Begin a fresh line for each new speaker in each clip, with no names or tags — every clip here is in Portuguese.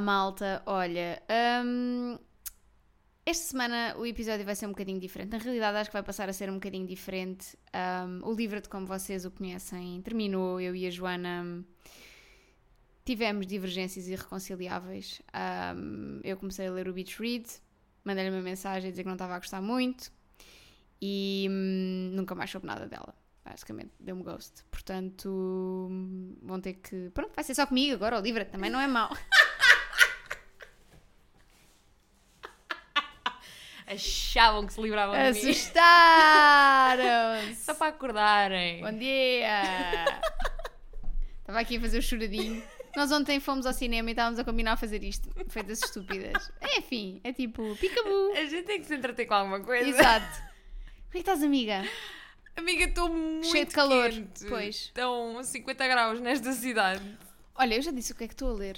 Malta. Olha, hum, esta semana o episódio vai ser um bocadinho diferente. Na realidade, acho que vai passar a ser um bocadinho diferente. Hum, o livro, de como vocês o conhecem, terminou. Eu e a Joana tivemos divergências irreconciliáveis. Hum, eu comecei a ler o Beach Read, mandei-lhe uma mensagem a dizer que não estava a gostar muito e hum, nunca mais soube nada dela. Basicamente, deu-me ghost. Portanto, hum, vão ter que. Pronto, vai ser só comigo agora. O livro também não é mau.
Achavam que se livravam de mim.
Assustaram-se!
Só para acordarem.
Bom dia! Estava aqui a fazer o choradinho. Nós ontem fomos ao cinema e estávamos a combinar a fazer isto. Feitas estúpidas. Enfim, é tipo, picabu.
A gente tem que se entreter com alguma coisa.
Exato. Como é que estás, amiga?
Amiga, estou muito
Cheio de calor.
quente.
Pois.
Estão 50 graus nesta cidade.
Olha, eu já disse o que é que estou a ler.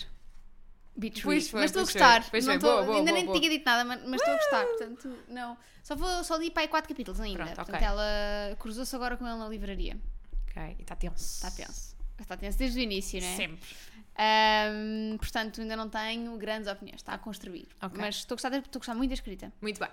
Beach
Pois
mas estou a gostar.
Pois
Não
foi.
estou-
Boa, boa,
ainda
boa,
nem
boa.
tinha dito nada, mas, mas estou a gostar. Portanto, não. Só, vou, só li para aí quatro capítulos ainda.
Pronto,
portanto,
ok.
ela cruzou-se agora com ele na livraria.
Ok, e está tenso.
Está tenso. Está tenso desde o início, não é?
Sempre.
Ahm, portanto, ainda não tenho grandes opiniões. Está a construir.
Ok.
Mas estou a, gostar, estou a gostar muito da escrita.
Muito bem.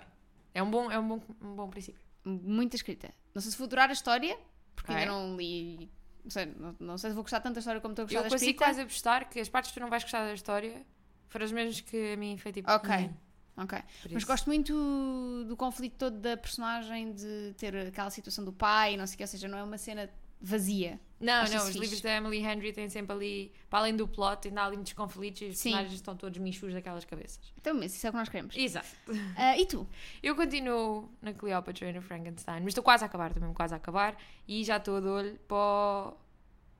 É um bom, é um bom, um bom princípio.
Muita escrita. Não sei se vou durar a história, porque
Ok.
ainda não li. Não sei, não, não sei se vou gostar tanto da história como estou a gostar
Eu
da
consigo
escrita.
quase apostar que as partes que tu não vais gostar da história foram as mesmas que a mim foi tipo.
Ok.
hum,
Ok.
por
Mas
isso.
gosto muito do conflito todo da personagem de ter aquela situação do pai, não sei o que, ou seja, não é uma cena vazia.
Não,
Acho
não, os
fixe.
livros da Emily Henry têm sempre ali, para além do plot, ainda há ali muitos conflitos e os
Sim.
personagens estão todos michus daquelas cabeças.
Então, mas isso é o que nós queremos.
Exato.
Ah, e tu?
Eu continuo na Cleopatra e no Frankenstein, mas estou quase a acabar, estou mesmo quase a acabar e já estou de olho para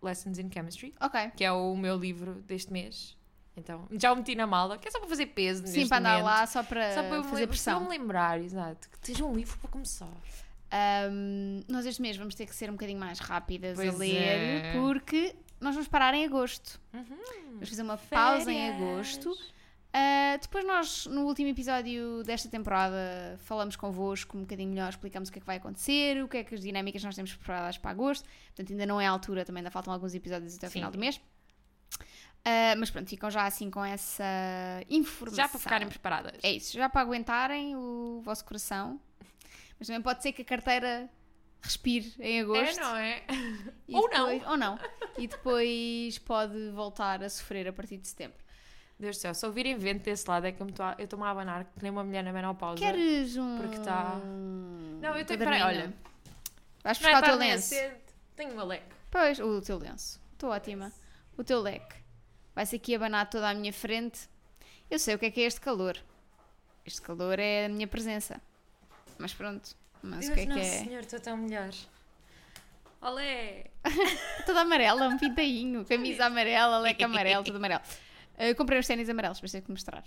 Lessons in Chemistry,
Ok.
que é o meu livro deste mês. Então, já o meti na mala, que é só para fazer peso
Sim, para andar
momento.
lá só para
Só para me,
fazer
lem-
pressão.
para me lembrar, exato. Que seja um livro para começar.
Ahm, nós este mês vamos ter que ser um bocadinho mais rápidas a
Pois
ler,
é.
porque nós vamos parar em agosto.
Uhum.
Vamos fazer uma pausa em
Férias.
agosto. Ah, depois nós, no último episódio desta temporada, falamos convosco um bocadinho melhor, explicamos o que é que vai acontecer, o que é que as dinâmicas nós temos preparadas para agosto. Portanto, ainda não é a altura, também ainda faltam alguns episódios até o
Sim.
final do mês. Ah, mas pronto, ficam já assim com essa informação.
Já para ficarem preparadas.
É isso, já para aguentarem o vosso coração. Mas também pode ser que a carteira respire em agosto.
É, não é?
E
Ou
depois- Ou não. E depois pode voltar a sofrer a partir de setembro.
Deus do céu, se ouvirem vento desse lado é que eu estou-me a abanar que nem uma mulher na menopausa.
Queres um.
Porque tá- Não, eu tenho- peraí, olha.
Vais
Não é
buscar o teu
é
lenço.
Tenho uma leque.
Pois, o teu lenço. Estou ótima. O teu leque. Vai-se aqui abanar toda a minha frente. Eu sei o que é que é este calor. Este calor é a minha presença. Mas pronto. Mas o que é que é?
senhor, estou tão melhor. Olé!
Toda amarela, um pintainho, camisa amarela, leque amarelo, tudo amarelo. Uh, comprei os ténis amarelos, mas tenho que mostrar.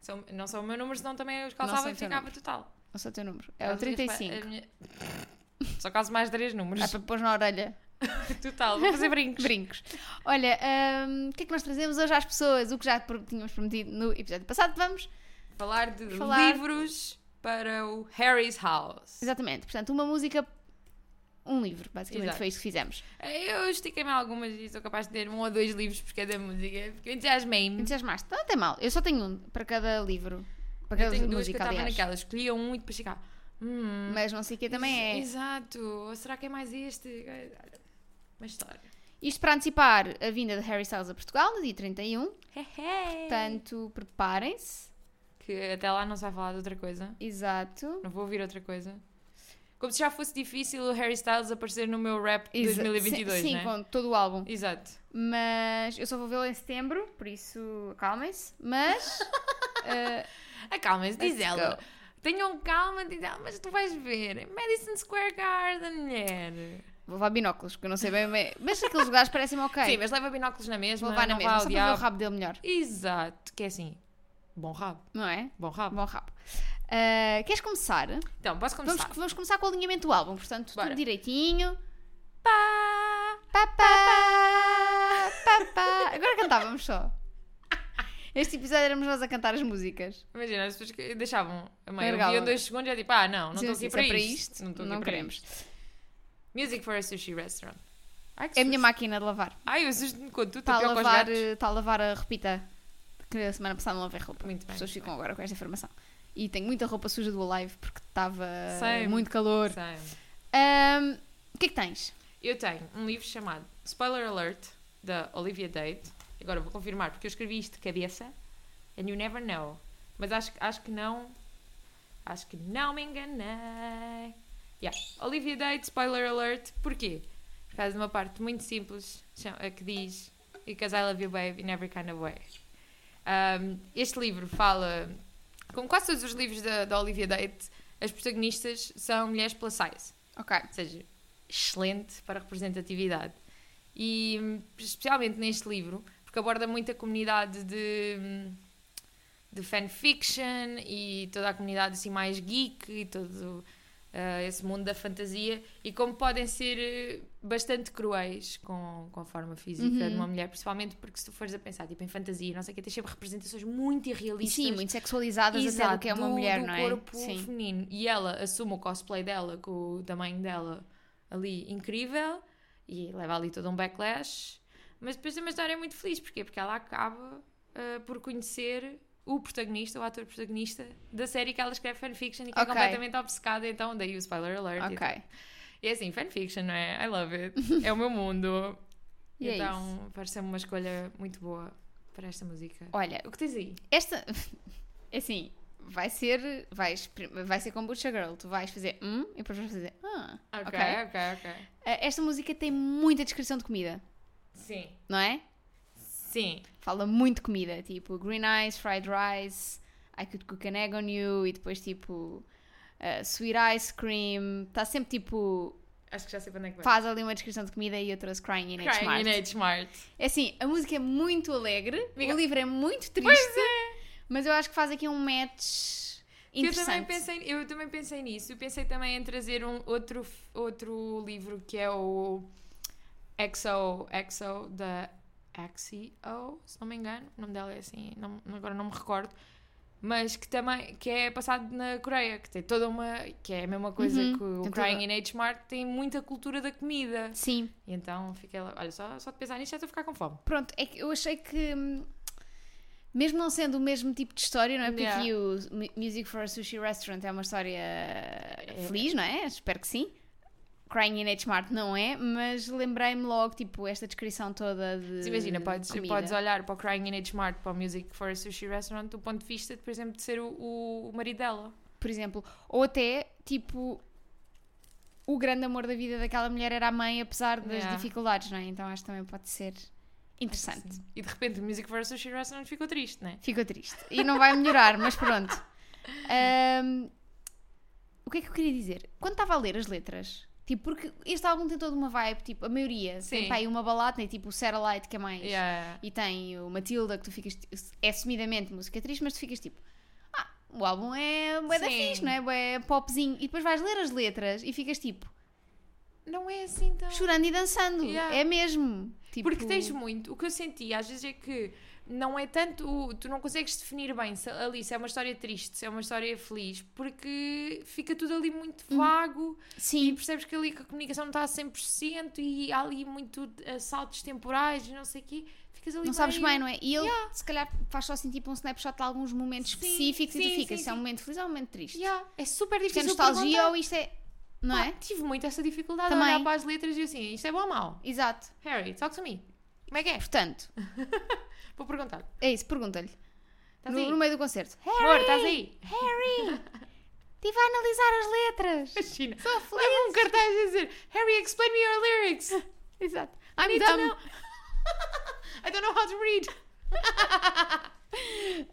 São- não são o meu número, senão também os calçava e ficava total.
Não sei o teu número. É o
As minhas pa-
35.
a minha- Só caso mais três números.
É para pôr na orelha.
Total, vou fazer brincos.
Brincos. Olha, hum, o que é que nós trazemos hoje às pessoas? O que já tínhamos prometido no episódio passado. Vamos.
Falar de
Falar-
livros para o Harry's House.
Exatamente. Portanto, uma música, um livro. Basicamente
Exato.
foi isso que fizemos.
Eu estiquei-me algumas e sou capaz de ter um ou dois livros por cada música, porque eu entusiasmei-me.
Entusiasmaste? Não tem mal. Eu só tenho um para cada livro. Para
Eu
cada
tenho duas que eu
música,
estava naquela, escolhia um e depois ficava. Hum,
Mas não sei o que também é.
Exato. Ou será que é mais este? Uma história.
Isto para antecipar a vinda de Harry Styles a Portugal no dia 31.
Hehe.
Portanto, preparem-se.
Que até lá não se vai falar de outra coisa.
Exato.
Não vou ouvir outra coisa. Como se já fosse difícil o Harry Styles aparecer no meu rap de
Exa-
2022,
Sim,
né?
com todo o álbum.
Exato.
Mas eu só vou vê-lo em setembro, por isso acalmem-se. Mas. eh,
Acalmem-se, diz ela.
go.
Tenham calma, diz ela, mas tu vais ver. Madison Square Garden, mulher.
vou levar binóculos, porque eu não sei bem. Mas aqueles lugares parecem-me ok.
Sim, mas leva binóculos na mesma.
vou levar na mesma, só para ver o rabo dele melhor.
Exato, que é assim. Bom rabo,
Não é?
bom rabo.
Bom rabo. Eh, queres começar?
Então, posso começar?
Vamos, vamos começar com o alinhamento do álbum, portanto,
Bora.
tudo direitinho.
Pá!
Pá, pá, pá, pá. Agora cantávamos só. Este episódio éramos nós a cantar as músicas.
Imagina, as pessoas que deixavam a
Largavam.
ouviam dois segundos e é tipo, ah, não, não estou aqui para,
é
isto. Não, estou
não
aqui para
queremos.
isto. Music for a sushi restaurant. Ai,
É a minha máquina de lavar.
Ai, eu assusto-me quando tu
Está a
os
lavar,
gatos.
eh, está a lavar a repita que a semana passada não lavei roupa.
Muito
As
bem.
pessoas ficam agora com esta informação. E tenho muita roupa suja do Alive porque estava muito calor. Ahm, o que é que tens?
Eu tenho um livro chamado Spoiler Alert, da Olivia Date. Agora vou confirmar, porque eu escrevi isto de cabeça. And you never know. Mas acho, acho que não. Acho que não me enganei. Yeah. Olivia Date, Spoiler Alert. Porquê? Por causa de uma parte muito simples que diz Because I love you, babe, in every kind of way. Um, este livro fala. Como quase todos os livros da, da Olivia Date, as protagonistas são mulheres plus size
Ok.
ou seja, excelente para representatividade. E especialmente neste livro, porque aborda muito a comunidade de, de fanfiction e toda a comunidade assim mais geek e todo ah, esse mundo da fantasia e como podem ser eh, bastante cruéis com, com a forma física
Uhum.
de uma mulher, principalmente porque se tu fores a pensar tipo, em fantasia, não sei o que, tens sempre representações muito irrealistas
Sim, muito sexualizadas até do
Exato,
que é uma mulher,
do
não é?
corpo
Sim.
feminino. E ela assume o cosplay dela com o tamanho dela ali incrível e leva ali todo um backlash. Mas depois uma história muito feliz. Porquê? Porque ela acaba ah, por conhecer o protagonista, o ator protagonista da série que ela escreve fanfiction e que
Ok.
é completamente obcecada. Então, daí o spoiler alert. e
Ok.
tal. E é assim, fanfiction, não é? I love it. é o meu mundo.
E é
então, parece-me uma escolha muito boa para esta música.
Olha,
O que tens aí?
esta. Assim, vai ser. Vais, vai ser kombucha girl. Tu vais fazer hum e depois vais fazer ah.
Ok,
ok.
ok, ok.
Ah, Esta música tem muita descrição de comida,
Sim.
não é?
Sim.
Fala muito comida, tipo green eyes, fried rice, I could cook an egg on you e depois tipo ah, sweet ice cream. Está sempre tipo.
Acho que já sei para onde é que vai.
Faz ali uma descrição de comida e eu trouxe Crying in H.
Crying in H Mart.
É assim, a música é muito alegre,
Amiga-
o livro é muito triste,
Pois é.
mas eu acho que faz aqui um match
Eu também, pensei, eu também pensei nisso. Eu pensei também em trazer um outro, outro livro que é o Exo, Exo da Axio, se não me engano. O nome dela é assim, não- agora não me recordo. Mas que também que é passado na Coreia, que tem toda uma. que é a mesma coisa
Uhum,
que o
tem
Crying
toda-
in H Mart, tem muita cultura da comida.
Sim,
E então fiquei lá. Olha, só, só de pensar nisto já estou a ficar com fome.
pronto, é que eu achei que hum, mesmo não sendo o mesmo tipo de história, não é? Porque
Yeah.
aqui o Mu- Music for a Sushi Restaurant é uma história feliz, não é? Espero que sim. Crying in H Mart não é, mas lembrei-me logo, tipo, esta descrição toda de.
Imagina, podes,
comida.
podes olhar para o Crying in H Mart, para o Music for a Sushi Restaurant, do ponto de vista, por exemplo, de ser o, o, o marido dela.
por exemplo, ou até tipo o grande amor da vida daquela mulher era a mãe, apesar das
Yeah.
dificuldades, não é? Então acho que também pode ser interessante.
Sim. E de repente o Music for a Sushi Restaurant ficou triste, né?
Ficou triste. E não vai melhorar, mas pronto. Ahm, o que é que eu queria dizer? Quando estava a ler as letras, tipo, porque este álbum tem toda uma vibe, tipo, a maioria
Sim.
tem pá, aí uma balada, tem tipo o Satellite, que é mais.
Yeah.
E tem o Matilda, que tu ficas. É assumidamente música triste, mas tu ficas tipo. Ah, o álbum é bué da fixe, não é? Bué popzinho. E depois vais ler as letras e ficas tipo.
Não é assim tão.
chorando e dançando.
Yeah.
É mesmo. Tipo,
Porque tens muito. O que eu senti às vezes é que não é tanto. Tu não consegues definir bem se, ali se é uma história triste, se é uma história feliz, porque fica tudo ali muito
Uhum.
vago e
Sim,
percebes que ali que a comunicação não está a 100% e há ali muito saltos temporais e não sei o quê. Ficas ali
não sabes bem, não é? E ele, se calhar, faz só assim tipo um snapshot de alguns momentos
Sim,
específicos e
sim,
tu ficas
sim,
se é um momento feliz ou um momento triste.
Yeah, É super
Isto é
difícil
nostalgia
perguntar.
ou isto é. Não
Pá,
é?
Tive muito essa dificuldade
Também.
de olhar para as letras e assim, isto é bom ou mau?
Exato.
Harry, talk to me. Como é que é?
Portanto,
Vou perguntar.
é isso, pergunta-lhe. No, no meio do concerto.
Amor, estás aí?
Harry! Estive a analisar as letras.
Imagina.
Feliz.
Leva um cartaz a dizer Harry, explain me your lyrics.
Exato.
I
I'm
need to
dumb.
know. I don't know how to read.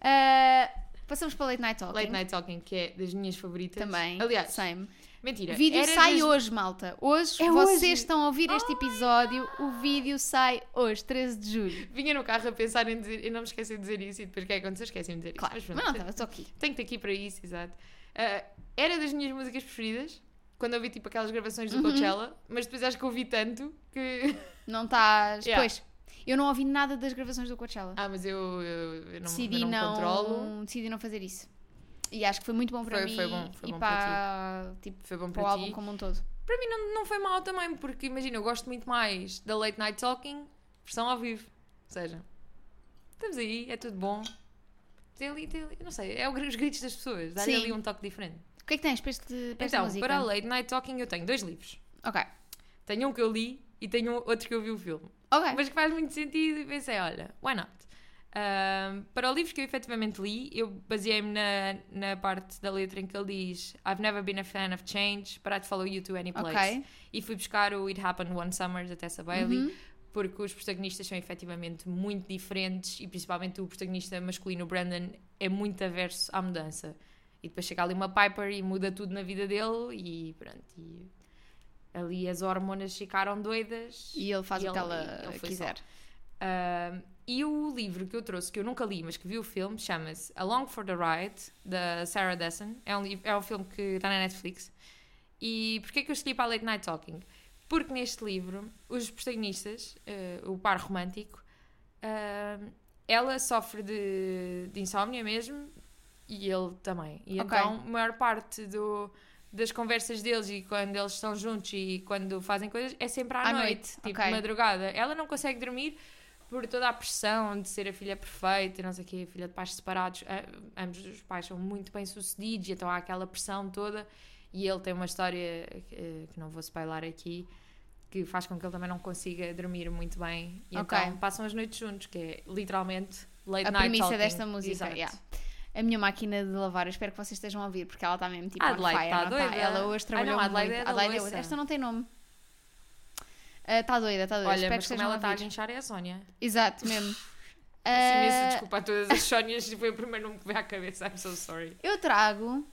Ah, passamos para Late Night Talking.
Late Night Talking, que é das minhas favoritas.
Também.
Aliás,
same.
Mentira.
O vídeo sai hoje, malta. Hoje,
É
vocês
hoje?
estão a ouvir este episódio. O vídeo sai hoje, 13 de julho.
Vinha no carro a pensar em dizer, eu não me esqueci de dizer isso e depois o que é que aconteceu? Esqueci-me de dizer
Claro,
isso.
mas
Mas
não, estava só aqui.
tenho-te aqui para isso, exato. Ah, era das minhas músicas preferidas, quando ouvi tipo aquelas gravações do
Uhum.
Coachella, mas depois acho que ouvi tanto que.
Não estás.
Yeah.
Pois, eu não ouvi nada das gravações do Coachella.
Ah, mas eu, eu, eu não,
decidi,
eu não,
não,
controlo.
decidi não fazer isso. E acho que foi muito bom para
Foi-
mim
foi bom, foi
e
bom
para, tipo,
Foi bom
para o
para
álbum
ti.
como um todo.
Para mim não, não foi mal também, porque imagina, eu gosto muito mais da Late Night Talking, versão ao vivo. Ou seja, estamos aí, é tudo bom. tem ali, tem ali, não sei, é os gritos das pessoas, dá-lhe
Sim.
ali um toque diferente.
O que é que tens para, este, para
Então, para a Late Night Talking eu tenho dois livros.
Ok.
Tenho um que eu li e tenho outro que eu vi o filme.
Ok.
Mas que faz muito sentido e pensei, olha, why not? Para o livro que eu efetivamente li, eu baseei-me na, na parte da letra em que ele diz I've never been a fan of change, but I'd follow you to any place.
Ok.
E fui buscar o It Happened One Summer da Tessa Bailey,
Uhum.
porque os protagonistas são efetivamente muito diferentes e principalmente o protagonista masculino, Brandon, é muito averso à mudança. E depois chega ali uma Piper e muda tudo na vida dele e pronto. E ali as hormonas ficaram doidas.
E ele faz
E
o que ela quiser.
Um, e o livro que eu trouxe, que eu nunca li, mas que vi o filme, chama-se Along for the Ride, da Sarah Dessen. É um, livro, é um filme que está na Netflix. E porquê que eu escolhi para a Late Night Talking? Porque neste livro, os protagonistas, eh, o par romântico, ah, ela sofre de, de insónia mesmo e ele também. E
Ok.
então, a maior parte do, das conversas deles e quando eles estão juntos e quando fazem coisas é sempre à,
À
noite,
noite,
tipo
ok.
de madrugada. Ela não consegue dormir por toda a pressão de ser a filha perfeita e não sei o quê, filha de pais separados. Ambos os pais são muito bem sucedidos, então há aquela pressão toda. E ele tem uma história eh, que não vou spoiler aqui, que faz com que ele também não consiga dormir muito bem. E
Ok.
então passam as noites juntos, que é literalmente late
A
night
premissa
talking.
desta música, yeah. A minha máquina de lavar, eu espero que vocês estejam a ouvir, porque ela está mesmo tipo
A
on
Adelaide
fire,
tá
não
doida.
Ela hoje
Ah,
trabalhou
não, a Adelaide
muito.
é
Adelaide
louça.
outra. Esta não tem nome. Está doida, está doida.
Olha,
espero
mas como ela está a guinchar é a Sónia.
Exato, mesmo.
Peço imensa
Ah,
desculpa a todas as Sónias, foi o primeiro nome que veio à cabeça. I'm so sorry.
eu trago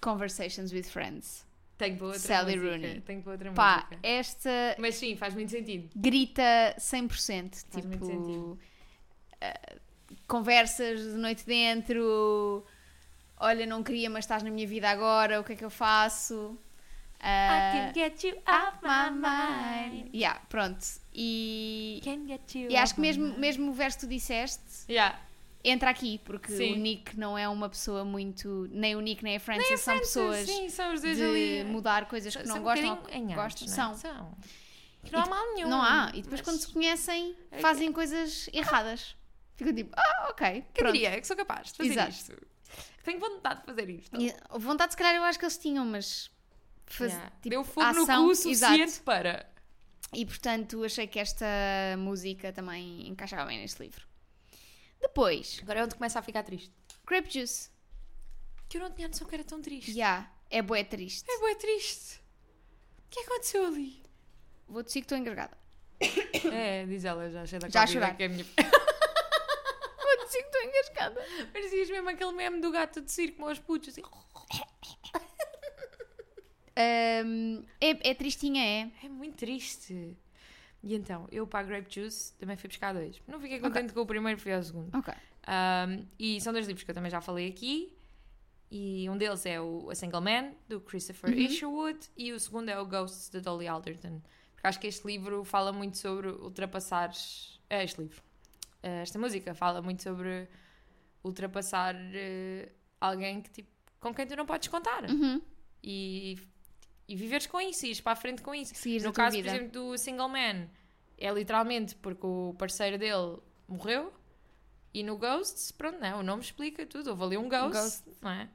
Conversations with Friends.
Tenho para outra
Sally
música.
Rooney.
Tenho para outra
Pá,
música.
esta
Mas sim, faz muito sentido.
grita 100%.
Faz muito
tipo,
sentido.
ah, conversas de noite dentro. Olha, não queria, mas estás na minha vida agora. O que é que eu faço? Ah,
get you
out my mind. Yeah, pronto. E,
Can get you
e acho que
off
mesmo,
mind.
mesmo o verso que tu disseste
Yeah.
entra aqui, porque
Sim.
o Nick não é uma pessoa muito. Nem o Nick nem a Frances
Nem a
são
Frances,
pessoas
Sim, são os dois
de
ali.
mudar coisas que
são
não
um
gostam. ou que
enhados,
gostam.
não é?
São.
São. Que não há mal nenhum.
Não há. E depois
mas
quando se conhecem,
É
fazem coisas erradas. Ficam tipo, ah, ok.
Quem
Pronto.
diria que sou capaz de fazer
Exato.
isto? Tenho vontade de fazer isto.
E vontade, se calhar, eu acho que eles tinham, mas. Faz-
Yeah.
tipo,
Deu fogo no
ação,
cu o suficiente
exato.
para.
E portanto, achei que esta música também encaixava bem neste livro. Depois,
Agora é onde começa a ficar triste.
Grape Juice.
Que eu não tinha noção que era tão triste.
Já, é bué triste.
É bem triste. O que é que aconteceu ali?
Vou dizer que estou engasgada.
É, diz ela, já cheia da
Já a chorar.
que é minha...
Vou dizer que estou engasgada.
Parecias mesmo aquele meme do gato de circo com os putos, assim...
Ahm, é, é tristinha, é.
É muito triste. E então, eu para a Grape Juice também fui buscar dois. Não fiquei contente com o primeiro, fui ao segundo.
Ok.
Um, e são dois livros que eu também já falei aqui. E um deles é o A Single Man, do Christopher
Uhum.
Isherwood, e o segundo é o Ghosts, da Dolly Alderton. Porque acho que este livro fala muito sobre ultrapassar. É este livro. Eh, Esta música fala muito sobre ultrapassar eh, alguém que, tipo, com quem tu não podes contar.
Uhum.
E, e viveres com isso, e ires para a frente com isso.
Seguires
No caso,
vida.
por exemplo, do Single Man, é literalmente porque o parceiro dele morreu. E no Ghosts, pronto, não, é? o nome explica tudo. Houve ali um ghost,
ghost.
não é?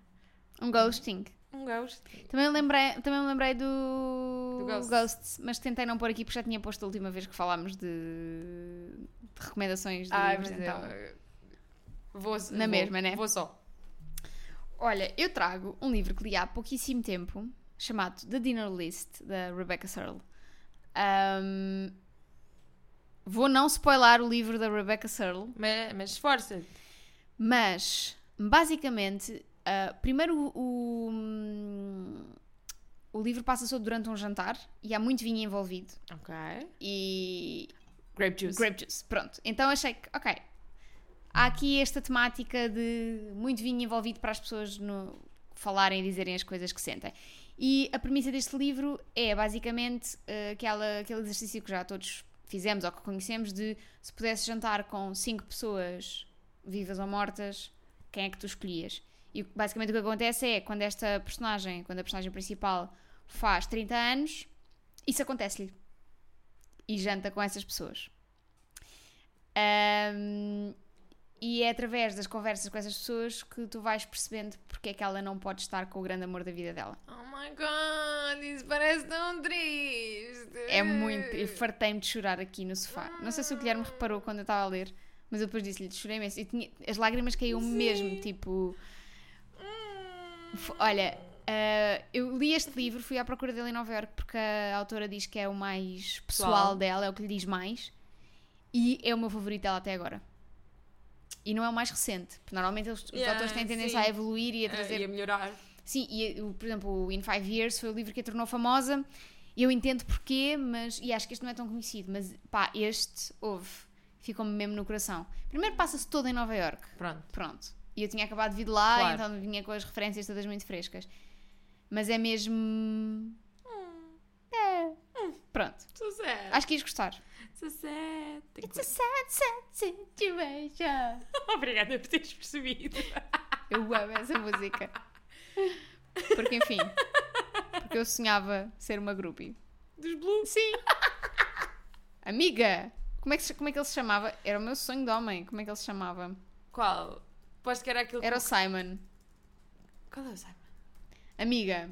Um ghosting.
Um ghost.
Também me lembrei, também me lembrei do,
Do Ghost.
Ghosts, mas tentei não pôr aqui porque já tinha posto a última vez que falámos de, de recomendações de
Ai,
livros. então.
eu- Vou,
Na
vou-
mesma, né?
Vou só.
Olha, eu trago um livro que li há pouquíssimo tempo, chamado The Dinner List, da Rebecca Searle. Ahm, vou não spoiler o livro da Rebecca Searle,
Mas, mas esforça-te.
mas basicamente, ah, primeiro o, o livro passa-se durante um jantar e há muito vinho envolvido.
Ok.
E
Grape juice.
Grape juice, pronto. Então achei que, ok, há aqui esta temática de muito vinho envolvido para as pessoas no, falarem e dizerem as coisas que sentem. E a premissa deste livro é basicamente eh, aquela, aquele exercício que já todos fizemos ou que conhecemos de se pudesse jantar com cinco pessoas vivas ou mortas, quem é que tu escolhias? E basicamente o que acontece é quando esta personagem, quando a personagem principal faz 30 anos, isso acontece-lhe e janta com essas pessoas. Ahm, e é através das conversas com essas pessoas que tu vais percebendo porque é que ela não pode estar com o grande amor da vida dela.
Oh my god, isso parece tão triste.
É muito. Eu fartei-me de chorar aqui no sofá. Não sei se o Guilherme reparou quando eu estava a ler, mas eu depois disse-lhe: chorei imenso. E tinha, as lágrimas caíam
Sim.
mesmo, tipo.
Hum.
Olha, ah, eu li este livro, fui à procura dele em Nova York porque a autora diz que é o mais pessoal,
Pessoal.
dela, é o que lhe diz mais. E é o meu favorito dela até agora. E não é o mais recente, porque normalmente os
Yeah,
autores têm tendência
sim.
a evoluir e a
Ah,
trazer
ia melhorar.
Sim, e por exemplo, o In Five Years foi o livro que a tornou famosa. Eu entendo porquê, mas. E acho que este não é tão conhecido, mas pá, este houve. Ficou-me mesmo no coração. Primeiro passa-se todo em Nova York.
Pronto.
Pronto. E eu tinha acabado de vir de lá,
Claro.
então vinha com as referências todas muito frescas. Mas é mesmo.
Hum.
É. Pronto.
So sad.
Acho que ias gostar.
So sad.
It's a sad, sad situation.
Obrigada por teres percebido.
Eu amo essa música. Porque, enfim. Porque eu sonhava ser uma groupie.
Dos blues.
Sim. Amiga. Como é, que, como é que ele se chamava? Era o meu sonho de homem. Como é que ele se chamava?
Qual? Posto que era aquele.
Era o Simon.
Qual é o Simon?
Amiga.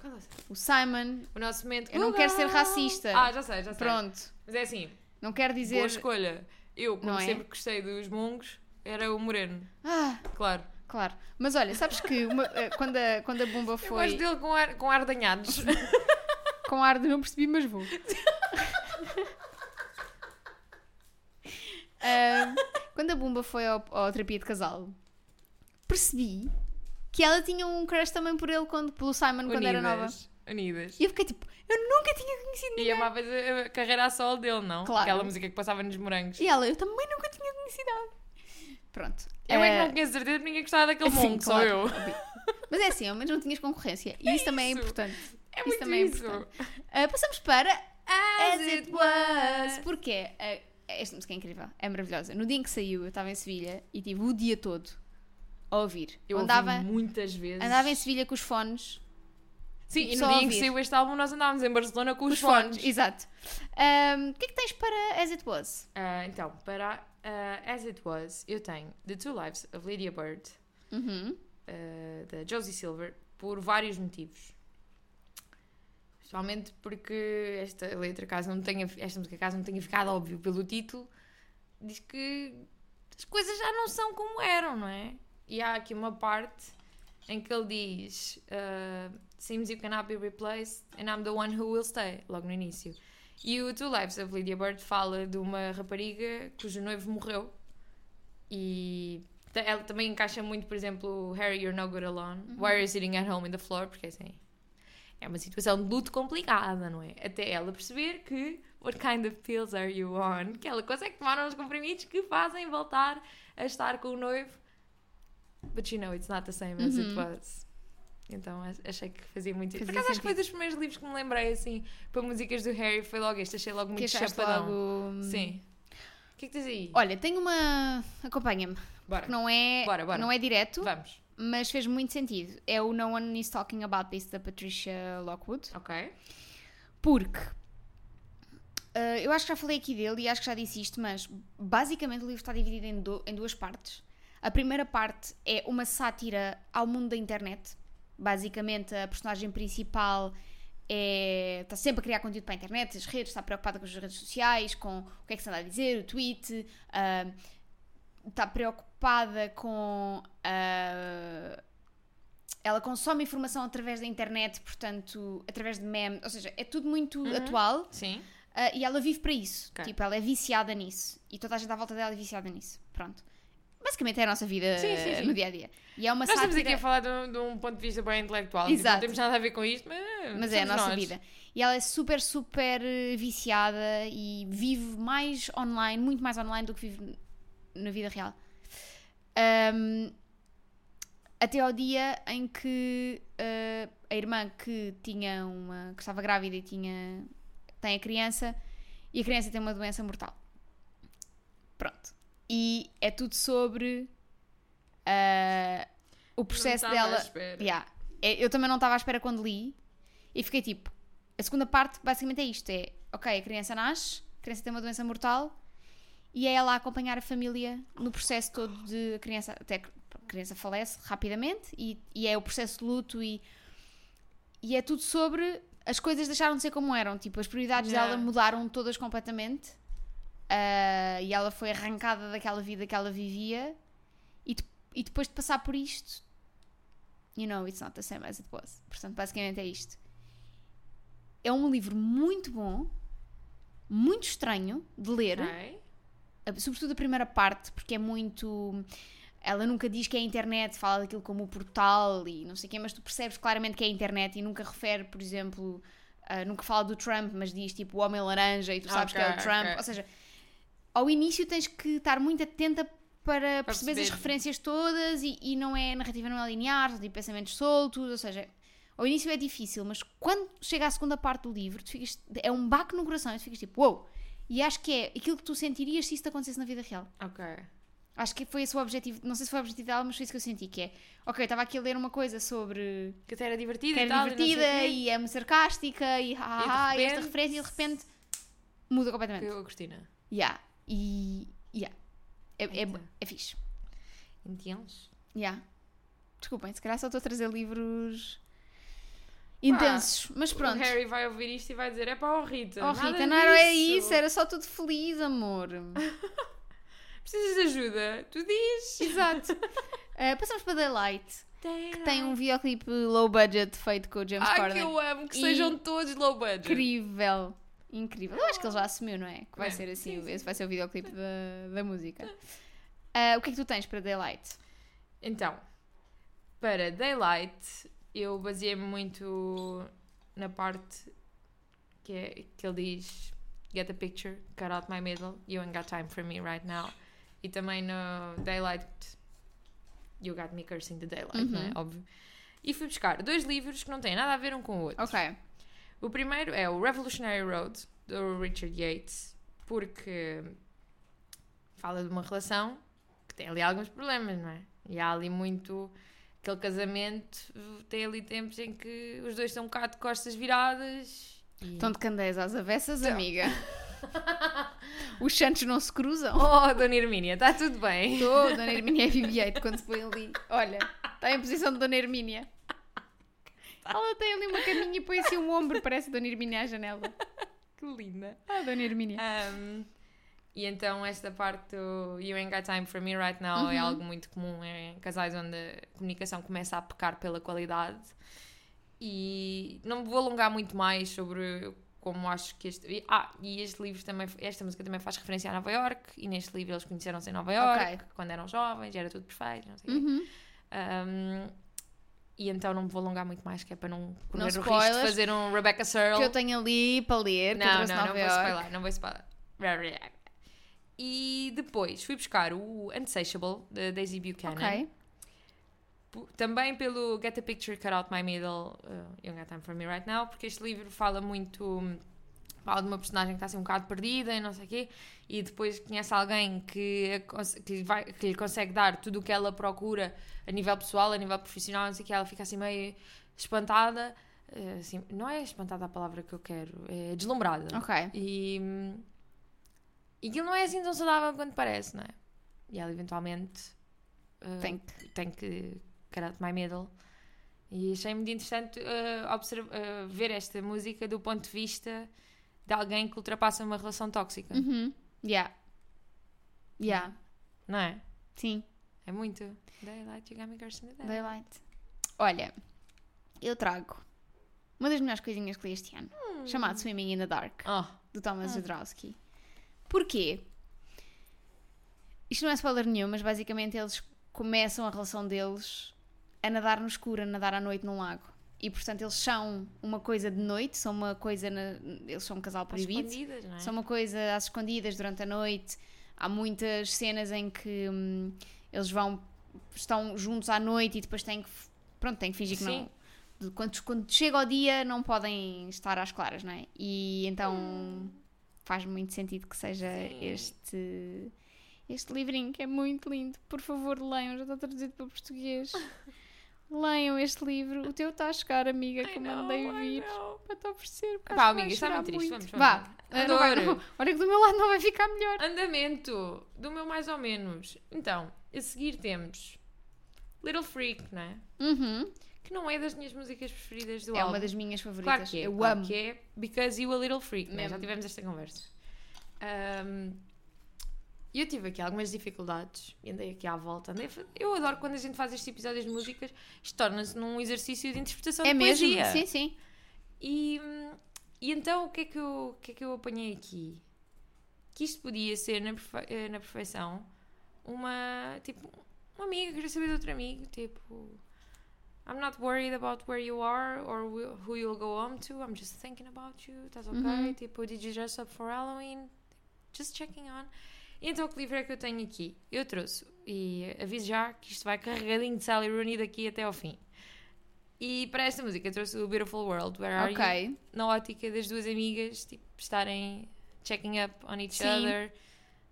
Qual é o Simon?
O Simon.
O nosso momento.
Eu não quero ser racista.
Ah, já sei, já sei.
Pronto.
Mas é assim,
Não quero
boa
dizer.
escolha. Eu, como
Não é?
sempre gostei dos mongos, era o moreno.
Ah,
Claro.
Claro. Mas olha, sabes que uma- eh, quando, a, quando a bomba
Eu
foi.
gosto dele com, ar, com ardanhados.
Com ar de não percebi, mas vou. Ah, quando a Bumba foi ao, ao terapia de casal, percebi que ela tinha um crush também por ele, quando, pelo Simon, quando era nova.
Unidas. Unidas.
E eu fiquei tipo, eu nunca tinha conhecido
E
ninguém.
amavas a, a carreira a solo dele, não?
Claro.
Aquela música que passava nos morangos.
E ela, eu também nunca tinha conhecido ela. Pronto.
Eu é que
Ah,
não conheço certeza ninguém gostava daquele
sim,
mongo, só
claro.
eu.
Mas é assim, ao menos não tinhas concorrência. E isso também é
isso.
importante.
É
Isso
muito
também é
isso.
importante. Ah, passamos para
As,
As It Was. Porquê? Ah, esta música é incrível, é maravilhosa. No dia em que saiu, eu estava em Sevilha e tive o dia todo a ouvir.
Eu
andava,
ouvi muitas vezes.
andava em Sevilha com os fones.
Sim, e
só
no dia em que saiu este álbum nós andávamos em Barcelona com os,
os fones,
fones.
exato. Ahm, o que é que tens para As It Was?
Ah, então, para ah, As It Was, eu tenho The Two Lives of Lydia Bird,
Uhum.
ah, da Josie Silver, por vários motivos. Principalmente porque esta letra, caso não tenha, esta música, caso não tenha ficado óbvio pelo título, diz que as coisas já não são como eram, não é? E há aqui uma parte em que ele diz ah, Seems you cannot be replaced and I'm the one who will stay, logo no início. E o Two Lives of Lydia Bird fala de uma rapariga cujo noivo morreu e ela também encaixa muito, por exemplo, Harry, you're no good alone. Why are you sitting at home in the floor? Porque assim, é uma situação de luto complicada, não é? Até ela perceber que what kind of pills are you on? Que ela consegue tomar uns comprimidos que fazem voltar a estar com o noivo. But you know, it's not the same as it
Uhum.
was. Então ach- achei que fazia muito
Fazia
Por acaso acho que foi dos primeiros livros que me lembrei assim para músicas do Harry. Foi logo este, achei logo muito chapadão.
logo...
Sim. O que é que tens aí?
Olha, tenho uma... Acompanha-me.
Bora.
Não é,
Bora, bora.
não é direto,
Vamos.
mas fez muito sentido. É o No One Is Talking About This da Patricia Lockwood.
Ok.
Porque ah, eu acho que já falei aqui dele e acho que já disse isto, mas basicamente o livro está dividido em, do- em duas partes. A primeira parte é uma sátira ao mundo da internet. Basicamente, a personagem principal é, está sempre a criar conteúdo para a internet, as redes, está preocupada com as redes sociais, com o que é que se anda a dizer, o tweet, ah, está preocupada com. ah, ela consome informação através da internet, portanto, através de memes, ou seja, é tudo muito atual
Sim.
ah, e ela vive para isso.
Ok.
Tipo, ela é viciada nisso e toda a gente à volta dela é viciada nisso. Pronto. Basicamente é a nossa vida
Sim, sim, sim.
no dia a dia. E é uma
Nós estamos
sátira.
aqui a falar de um, de um ponto de vista bem intelectual. tipo,
Exato.
Não temos nada a ver com isto, mas,
Mas é a nossa
nós.
vida. E ela é super, super eh, viciada e vive mais online, muito mais online do que vive na vida real. Ahm, até ao dia em que eh, a irmã que tinha uma. que estava grávida e tinha. tem a criança e a criança tem uma doença mortal. Pronto. E é tudo sobre ah, o processo
Não à
dela.
espera.
Yeah. É, Eu também não estava à espera quando li e fiquei tipo. A segunda parte basicamente é isto: é ok, a criança nasce, a criança tem uma doença mortal e é ela a acompanhar a família no processo todo de a criança, até que a criança falece rapidamente e, e é o processo de luto e, e é tudo sobre as coisas deixaram de ser como eram, tipo, as prioridades
Yeah.
dela mudaram todas completamente ah, e ela foi arrancada daquela vida que ela vivia e, de- e depois de passar por isto, you know, it's not the same as it was. Portanto, basicamente é isto. É um livro muito bom, muito estranho de ler,
Ok.
a- sobretudo a primeira parte, porque é muito. Ela nunca diz que é a internet, fala daquilo como o portal e não sei o quê, mas tu percebes claramente que é a internet e nunca refere, por exemplo, ah, nunca fala do Trump, mas diz tipo o homem laranja e tu sabes que é o Trump.
ok.
Ou seja, ao início tens que estar muito atenta para, perceber
perceber.
as referências todas e, e não é a narrativa não é linear, são tipo pensamentos soltos, ou seja, ao início é difícil, mas quando chega à segunda parte do livro, tu ficas, é um baque no coração e tu ficas tipo, uou! E acho que é aquilo que tu sentirias se isso te acontecesse na vida real.
Ok.
Acho que foi esse o objetivo, não sei se foi o objetivo dela, mas foi isso que eu senti, que é, ok, estava aqui a ler uma coisa sobre
Que até era divertida
que
e
era
tal. e o
divertida
quê.
e é muito sarcástica e, ha, ha, ha, e esta
repente-
referência e de repente muda completamente.
Que eu, Cristina.
Yeah. E yeah. É, é,
Eita.
é fixe.
Intenso.
Yeah. Desculpem, se calhar só estou a trazer livros intensos, mas pronto.
O Harry vai ouvir isto e vai dizer: é para o Rita.
Oh Rita, não era isso, era só tudo feliz, amor.
Precisas de ajuda? Tu diz.
Exato. Uh, passamos para Daylight,
Tem,
que tem um videoclipe low budget feito com o James
Ai,
Corden.
que eu amo que
E-
sejam todos low budget.
Incrível. Incrível. Eu acho que ele já assumiu, não é? Que vai
É,
ser assim,
sim, sim.
esse vai ser o videoclipe da, da música. Uh, o que é que tu tens para Daylight?
Então, para Daylight, eu baseei-me muito na parte que, é, que ele diz: Get a picture, cut out my middle, you ain't got time for me right now. E também no Daylight, You got me cursing the daylight, não é?
Uhum.
Óbvio. E fui buscar dois livros que não têm nada a ver um com o outro.
Ok.
O primeiro é o Revolutionary Road, do Richard Yates, porque fala de uma relação que tem ali alguns problemas, não é? E há ali muito. Aquele casamento tem ali tempos em que os dois estão um bocado de costas viradas. E...
Estão de candeias às avessas,
Então.
amiga. Os santos não se cruzam.
Oh, Dona Hermínia, está tudo bem?
Estou, Dona Hermínia é Viviette quando se põe ali. Olha, está em posição de Dona Hermínia. Ela tem ali uma caminha e põe assim um ombro, parece Dona Hermínia à janela.
Que linda.
Ah, Dona Hermínia.
Um, e então esta parte do You ain't got time for me right now é
Uhum.
algo muito comum em casais onde a comunicação começa a pecar pela qualidade. E não me vou alongar muito mais sobre como acho que este. Ah, e este livro também, esta música também faz referência a Nova York. E neste livro eles conheceram-se em Nova York
Ok.
quando eram jovens, era tudo perfeito, não sei o quê.
Uhum.
Um, e então não me vou alongar muito mais, que é para não correr o risco de
spoilers.
fazer um Rebecca Searle.
Que eu tenho ali para ler,
Não, não, não
Nova
vou spoiler, não vou spoiler. E depois fui buscar o Unsatiable, da Daisy Buchanan.
Ok.
P- Também pelo Get a Picture, Cut Out My Middle, uh, You Got Time For Me Right Now, porque este livro fala muito... Fala de uma personagem que está assim um bocado perdida e não sei o quê, e depois conhece alguém que, que, vai, que lhe consegue dar tudo o que ela procura a nível pessoal, a nível profissional, não sei o quê, ela fica assim meio espantada, eh, assim, não é espantada a palavra que eu quero, é deslumbrada.
Ok.
E, e aquilo não é assim tão saudável quanto parece, não é? E ela eventualmente uh,
Tem
tem que cut out my middle. E achei muito interessante uh, uh, ver esta música do ponto de vista de alguém que ultrapassa uma relação tóxica,
Uhum. Yeah. Yeah.
não é?
Sim.
É muito. Daylight, you got me cursing the day.
Daylight. Olha, eu trago uma das melhores coisinhas que li este ano, chamado Swimming in the Dark,
Oh,
do Thomas Jodorowsky. Porquê? Isto não é spoiler nenhum, mas basicamente eles começam a relação deles a nadar no escuro, a nadar à noite num lago. E portanto eles são uma coisa de noite, são uma coisa. na- Eles são um casal
às
proibido.
é?
São uma coisa às escondidas durante a noite. Há muitas cenas em que hum, eles vão, estão juntos à noite e depois têm que, pronto, têm que fingir que
Sim.
não. Quando, quando chega o dia, não podem estar às claras, não é? E então faz muito sentido que seja
Sim.
este, este livrinho que é muito lindo. Por favor, leiam, já está traduzido para português. Leiam este livro. O teu está a chegar, amiga, que eu mandei vir para te oferecer.
Pá, amiga, está muito triste. Vamos, vamos.
Vá. vai-
Adoro.
não- Olha que do meu lado não vai ficar melhor.
Andamento. Do meu mais ou menos. Então, a seguir temos Little Freak, não é?
Uhum.
Que não é das minhas músicas preferidas do
É
álbum.
uma das minhas favoritas.
Claro que é.
Eu
claro
amo.
que é. Because you a little freak, né? Já tivemos esta conversa. Ahm, eu tive aqui algumas dificuldades e andei aqui à volta. Andei Eu adoro quando a gente faz estes episódios de músicas, isto torna-se num exercício de interpretação
É
de
mesmo?
poesia.
Sim, sim.
E, e então o que, é que eu, o que é que eu apanhei aqui? Que isto podia ser na, perfe- eh, na perfeição uma tipo uma amiga queria saber de outro amigo, tipo I'm not worried about where you are or wh- who you'll go home to. I'm just thinking about you. Estás ok?
Uhum.
Tipo, did you dress up for Halloween? Just checking on. Então, que livro é que eu tenho aqui? Eu trouxe, e aviso já que isto vai carregadinho de Sally Rooney daqui até ao fim. E para esta música eu trouxe o Beautiful World, Where Are You?
Ok.
Na ótica das duas amigas, tipo, estarem checking up on each
Sim.
other.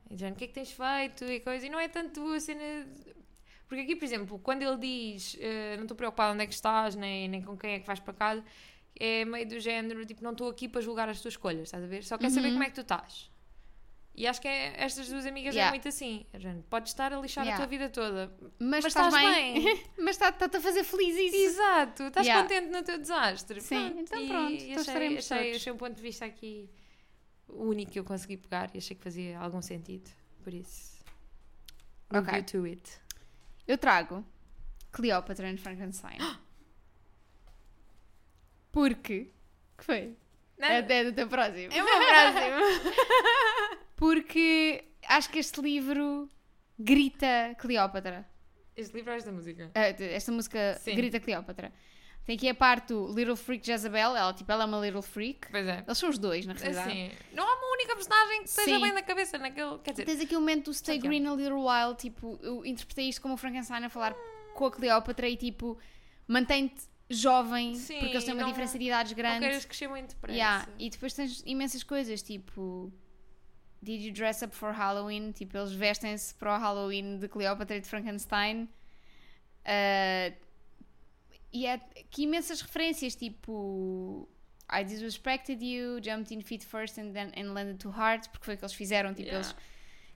E dizendo, o que é que tens feito? E coisa. E não é tanto a cena... Porque aqui, por exemplo, quando ele diz eh, não estou preocupado onde é que estás, nem, nem com quem é que vais para casa, é meio do género, tipo, não estou aqui para julgar as tuas escolhas, estás a ver? Só quero saber
Uhum.
como é que tu estás. E acho que é, estas duas amigas é
Yeah.
muito assim. É Podes estar a lixar a
Yeah.
tua vida toda,
Mas,
mas
estás,
estás
bem.
bem.
Mas está- está-te a fazer feliz isso.
Exato, estás
Yeah.
contente no teu desastre.
Sim, então
e
pronto,
achei,
então
achei,
todos.
achei um ponto de vista aqui único que eu consegui pegar e achei que fazia algum sentido. Por isso,
Ok.
you to it.
Eu trago Cleópatra and Frankenstein. Porque. que foi? É, é do teu próximo.
É o meu próximo.
Porque acho que este livro grita Cleópatra.
Este livro é esta música.
Ah, esta música
Sim.
grita Cleópatra. Tem aqui a parte do Little Freak Jezebel. Ela, tipo, ela é uma Little Freak.
Pois é.
Eles são os dois, na realidade.
Assim, não há uma única personagem que esteja
Sim.
bem na cabeça naquele. Quer dizer,
Tens aqui o momento do Stay
é?
Green a Little While. Tipo, eu interpretei isto como o Frankenstein a falar com a Cleópatra e, tipo, mantém-te jovem
Sim,
porque eles têm uma
não-
diferença de idades
não
grande.
queres crescer muito depressa.
Yeah, E depois tens imensas coisas, tipo. Did you dress up for Halloween? Tipo, eles vestem-se para o Halloween de Cleópatra e de Frankenstein. Ah, e há que imensas referências, tipo. I disrespected you, jumped in feet first and then and landed too hard, porque foi o que eles fizeram. Tipo,
Yeah.
eles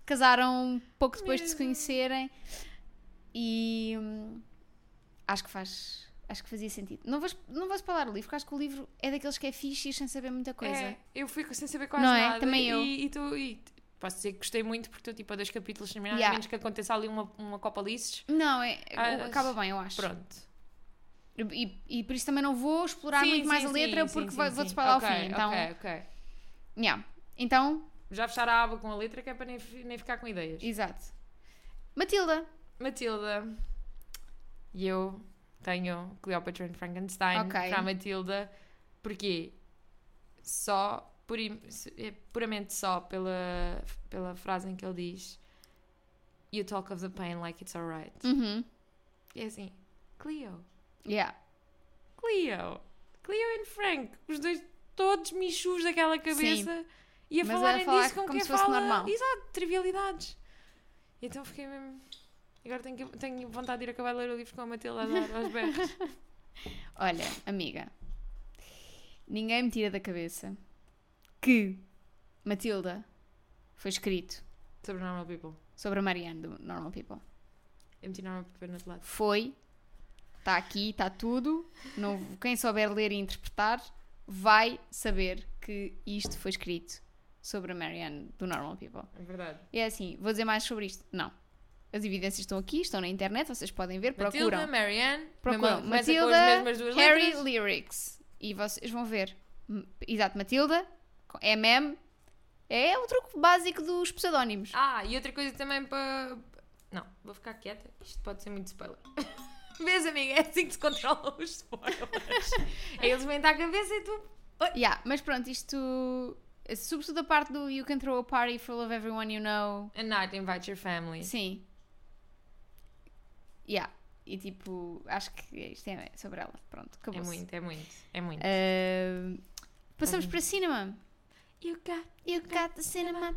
casaram pouco depois de se conhecerem. E. hum, acho que faz. Acho que fazia sentido. Não vou, não vou spoiler o livro, porque acho que o livro é daqueles que é fixe e sem saber muita coisa.
É, eu fui sem saber quase
Não é?
nada.
Também
e,
eu.
E, tu- e posso dizer que gostei muito porque estou tipo a dois capítulos terminados,
Yeah.
a menos que aconteça ali uma, uma Copa Lices.
Não, é,
Ah,
acaba bem, eu acho.
Pronto.
E, e por isso também não vou explorar
Sim,
muito mais
sim,
a letra,
sim,
porque vou-
sim,
vou-te
sim.
spoiler
Ok,
ao fim. Então,
Ok, ok.
yeah. então,
Já fechar a aba com a letra que é para nem, nem ficar com ideias.
exato. Matilda.
Matilda. E eu tenho Cleopatra and Frankenstein
Ok.
para a Matilda. Porquê? Só, é puramente só pela, pela frase em que ele diz You talk of the pain like it's alright.
Uhum.
É assim, Cleo.
Yeah.
Cleo. Cleo and Frank. Os dois todos michus daquela cabeça. E a
Mas
falarem
falar
disso com
como
quem
se fosse
fala...
normal.
Exato, trivialidades. Então fiquei mesmo... Agora tenho, que- tenho vontade de ir acabar de ler o livro com a Matilda a dar aos berros.
Olha, amiga, ninguém me tira da cabeça que Matilda foi escrito
Sobre Normal People.
sobre a Marianne do Normal People.
Eu meti Normal People no outro lado.
Foi, está aqui, está tudo. Não, quem souber ler e interpretar vai saber que isto foi escrito sobre a Marianne do Normal People.
É verdade.
E é assim, vou dizer mais sobre isto? Não. As evidências estão aqui, estão na internet, vocês podem ver, procuram.
Matilda, Marianne.
Procuram
começa com
Matilda, Harry
letras.
Lyrics. E vocês vão ver. Exato, Matilda, MM. É o truque básico dos pseudónimos.
Ah, e outra coisa também para... Não, vou ficar quieta. Isto pode ser muito spoiler. Vês, amiga? É assim que se controlam os spoilers. é eles vêm à cabeça e tu...
Yeah, mas pronto, isto. Sobretudo a parte do You can throw a party full of everyone you know.
And not invite your family.
Sim. Yeah. E tipo, acho que isto é sobre ela. Pronto, acabou.
É muito, é muito, é muito.
passamos
Uhum.
para cinema.
You got
You got the cinema.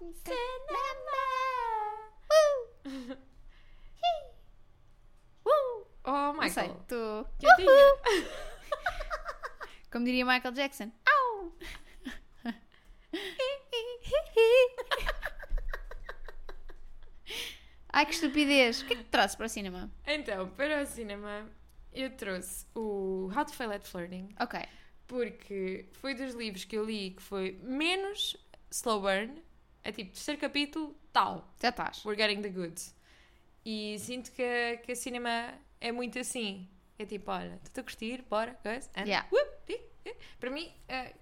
Oh my
Não sei,
Michael.
estou.
Quietinha.
Como diria Michael Jackson. Au! Ai que estupidez! O que é que trazes para o cinema?
Então, para o cinema, eu trouxe o How to Fail at Flirting,
Ok.
porque foi dos livros que eu li que foi menos slow burn, é tipo, terceiro capítulo, tal,
Já estás.
we're getting the goods. E sinto que, que a cinema é muito assim. É tipo, olha, estou a curtir, bora, coisa.
Yeah.
Para mim, a,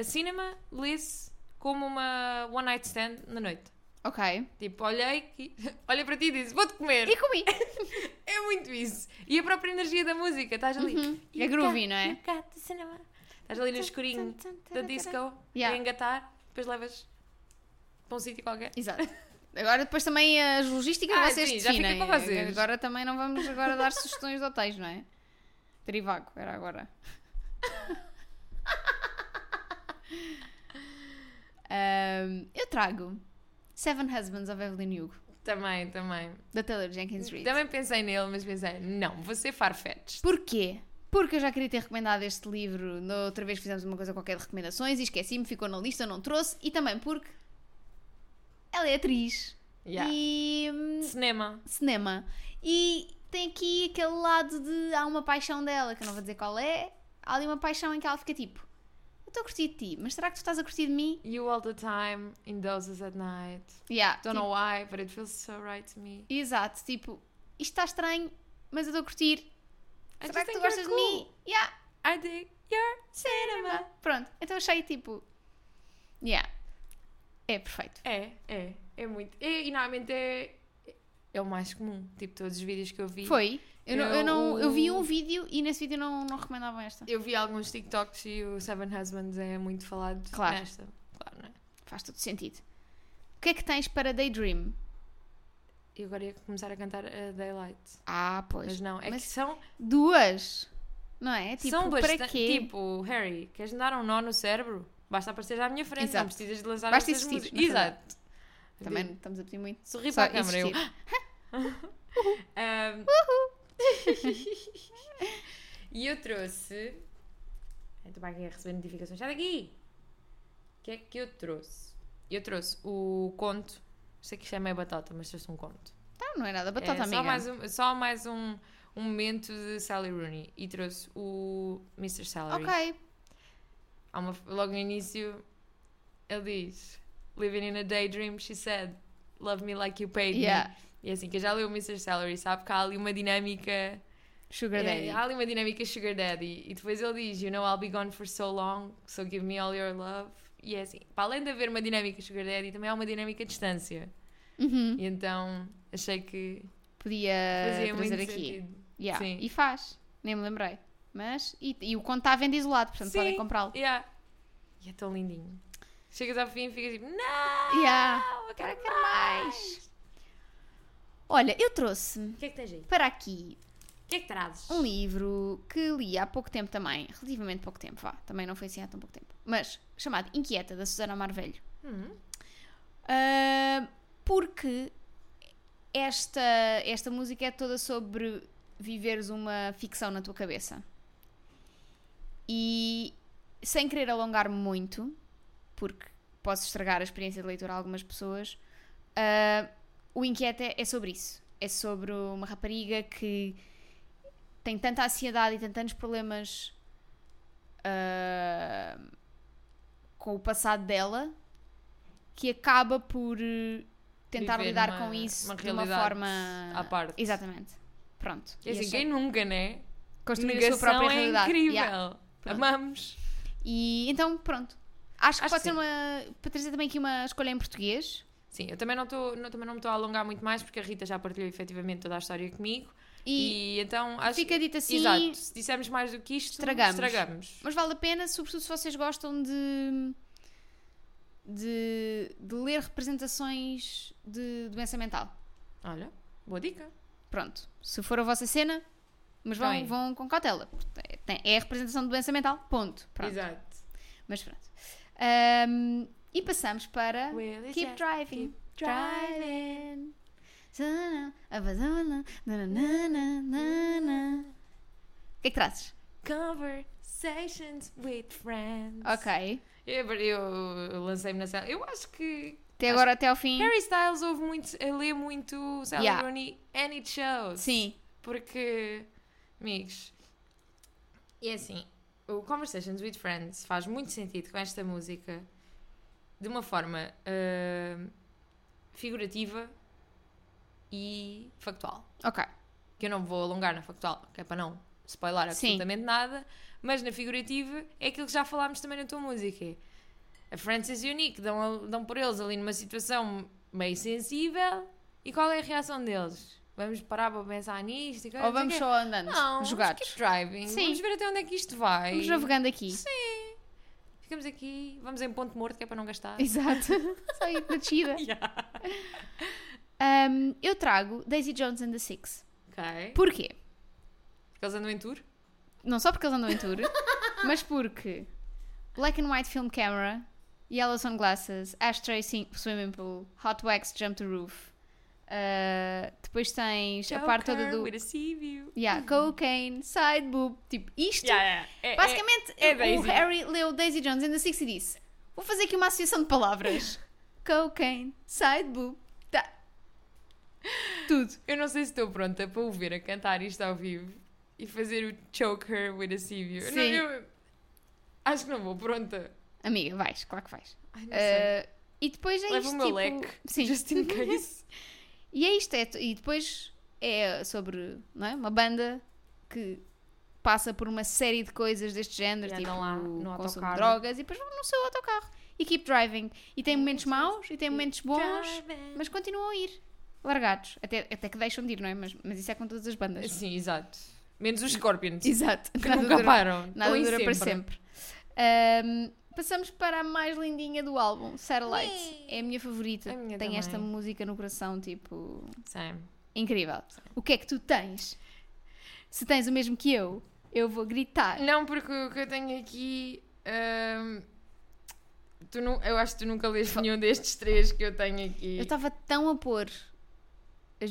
a cinema lê-se como uma one night stand na noite.
Ok.
Tipo, olhei, olhei para ti e disse, vou-te comer.
E comi.
É muito isso. E a própria energia da música, estás ali.
Uhum. É groovy, não é?
Estás ali no escurinho da disco,
Yeah.
a engatar, depois levas para um sítio qualquer.
Exato. Agora depois também as logísticas
Ah,
vocês
sim, já fica
definem.
para vocês.
Agora também não vamos agora dar sugestões de hotéis, não é? Trivago, era agora. Ahm, eu trago Seven Husbands of Evelyn Hugo,
Também, também.
da Taylor Jenkins Reid.
Também pensei nele, mas pensei, não, vou ser farfetch.
Porquê? Porque eu já queria ter recomendado este livro na outra vez fizemos uma coisa qualquer de recomendações e esqueci-me, ficou na lista, não trouxe. E também porque ela é atriz
Yeah.
e hum,
Cinema.
cinema. E tem aqui aquele lado de há uma paixão dela, que eu não vou dizer qual é. Há ali uma paixão em que ela fica tipo: estou a curtir de ti, mas será que tu estás a curtir de mim?
You all the time, in doses at night.
Yeah,
Don't
tipo,
know why, but it feels so right to me.
Exato, tipo, isto está estranho, mas eu estou a curtir.
I
será que tu gostas
you're
de
cool.
mim? Yeah,
I dig your cinema.
pronto. Então achei tipo: Yeah, é perfeito.
É, é, é muito. É, e normalmente é, é o mais comum. Tipo, todos os vídeos que eu vi.
Foi. Eu, não, eu, não, eu vi
Eu-
um vídeo e nesse vídeo não, não recomendavam esta.
Eu vi alguns TikToks e o Seven Husbands é muito falado
Claro.
nesta. Claro, não é?
Faz todo sentido. O que é que tens para Daydream?
E agora ia começar a cantar a Daylight.
Ah, pois.
Mas não, é
Mas
que são,
Duas. Não é? Tipo,
são
para
bastante.
quê?
Tipo, Harry, queres dar um nó no cérebro? Basta aparecer à minha frente,
Exato.
não precisas de lançar
Basta existir.
Exato.
Também não estamos a pedir muito.
Sorri
Só
para a câmara. Eu,
existir.
Ahm, e eu trouxe. Estou para aqui a receber notificações. Sai daqui! O que é que eu trouxe? Eu trouxe o conto. Sei que isto é meio batata, mas trouxe um conto.
Não, não é nada batata,
é,
amiga.
Só mais, um, só mais um, um momento de Sally Rooney. E trouxe o Mr. Salary.
Ok.
Uma- logo no início, ele diz: Living in a daydream, she said, Love me like you paid
Yeah.
me. E é assim, que já leu o Mr. Salary, sabe que há ali uma dinâmica.
Sugar
é,
Daddy.
há ali uma dinâmica Sugar Daddy. E depois ele diz: You know, I'll be gone for so long, so give me all your love. E é assim, para além de haver uma dinâmica Sugar Daddy, também há uma dinâmica distância.
Uhum.
E então achei que
Podia
muito
trazer aqui.
sentido.
Yeah.
Sim.
E faz. Nem me lembrei. Mas, e, e o conto está à venda isolado, portanto
Sim.
podem comprá-lo.
Yeah. E é tão lindinho. Chegas ao fim e ficas tipo: Não!
Yeah.
Eu quero,
Quero
mais.
mais. Olha, eu trouxe
O que é que tens aí?
para aqui
O que é que trazes?
um livro que li há pouco tempo também, relativamente pouco tempo, vá, também não foi assim há tão pouco tempo, mas chamado Inquieta, da Susana Marvelho.
Hum.
Ah, porque esta, esta música é toda sobre viveres uma ficção na tua cabeça. E sem querer alongar-me muito, porque posso estragar a experiência de leitura a algumas pessoas, ah, o Inquieta é sobre isso. É sobre uma rapariga que tem tanta ansiedade e tem tantos problemas ah, com o passado dela que acaba por eh, tentar
Viver
lidar
uma-
com isso
uma
de uma forma
à parte.
Exatamente. Pronto.
É assim, quem nunca, né?
construir a
Negação
sua própria
é
realidade.
incrível.
Yeah.
Amamos.
E então, pronto. Acho que
Acho
pode
que
ser uma. para trazer também aqui uma escolha em português.
Sim, eu também não, tô, não, também não me estou a alongar muito mais porque a Rita já partilhou efetivamente toda a história comigo.
E,
E, então acho
fica dito assim.
Exato, se dissermos mais do que isto,
Estragamos.
estragamos.
Mas vale a pena, sobretudo se vocês gostam de. de, de ler representações de doença mental.
Olha, boa dica.
Pronto. Se for a vossa cena, mas vão,
Bem.
vão com cautela. É, é a representação de doença mental, ponto. Pronto.
Exato.
Mas pronto. Ahm, e passamos para
Will
Keep Driving.
keep driving.
Nana. que é que trazes?
Conversations with friends.
Ok.
Eu, eu, eu lancei-me na cela. Eu acho que
Até agora, até ao fim.
Harry Styles ouve muito, lê muito Sally
Yeah.
Rooney and it shows.
Sim.
Porque, amigos, é assim, o Conversations with Friends faz muito sentido com esta música de uma forma ah, figurativa e factual.
Ok.
Que eu não vou alongar na factual, que é para não spoiler
Sim.
absolutamente nada, mas na figurativa é aquilo que já falámos também na tua música. A Frances Unique dão, dão por eles ali numa situação meio sensível e qual é a reação deles? Vamos parar para pensar nisto? E
Ou vamos só andando,
não,
jogados.
Vamos driving.
Sim.
Vamos ver até onde é que isto vai.
Vamos navegando aqui.
Sim. Ficamos aqui, vamos em ponto morto que é para não gastar.
Exato. Só ir na descida.
Yeah.
Um, eu trago Daisy Jones and the Six.
Ok.
Porquê?
Porque eles andam em tour?
Não só porque eles andam em tour, mas porque Black and White Film Camera, Yellow Sunglasses, Ashtray Swimming Pool, Hot Wax Jump to Roof. Uh, depois tens a parte toda
Joker
do.
with a.
Yeah, cocaine, side boob. Tipo, isto.
Yeah, yeah. É- é-
Basicamente,
é
o
Daisy.
Harry leu Daisy Jones and the Six e disse: Vou fazer aqui uma associação de palavras: cocaine, side boob. Tá. Tudo.
Eu não sei se estou pronta para o ver a cantar isto ao vivo e fazer o choke her with a view.
Sim.
Não, eu acho que não vou pronta.
Amiga, vais, claro que vais.
Ai.
Uh, e depois é
Leva
isto.
o meu
tipo,
leque,
Sim.
just in case.
E é isto, é, e depois é sobre não é? uma banda que passa por uma série de coisas deste género,
E
tipo
lá no
consumo de
autocarro.
drogas, e depois vão no seu autocarro e keep driving. E tem momentos maus e tem momentos bons, mas continuam a ir, largados. Até, até que deixam de ir, não é? Mas, mas isso é com todas as bandas.
Sim, exato. Menos os Scorpions.
Exato.
Que
Nada
nunca
dura,
param.
nada dura para sempre. Ahm, passamos para a mais lindinha do álbum, Satellite. É a minha favorita.
A minha
Tem
também.
esta música no coração, tipo.
Same.
Incrível. O que é que tu tens? Se tens o mesmo que eu, eu vou gritar.
Não, porque o que eu tenho aqui. hum, tu não, eu acho que tu nunca leste nenhum destes três que eu tenho aqui.
Eu estava tão a pôr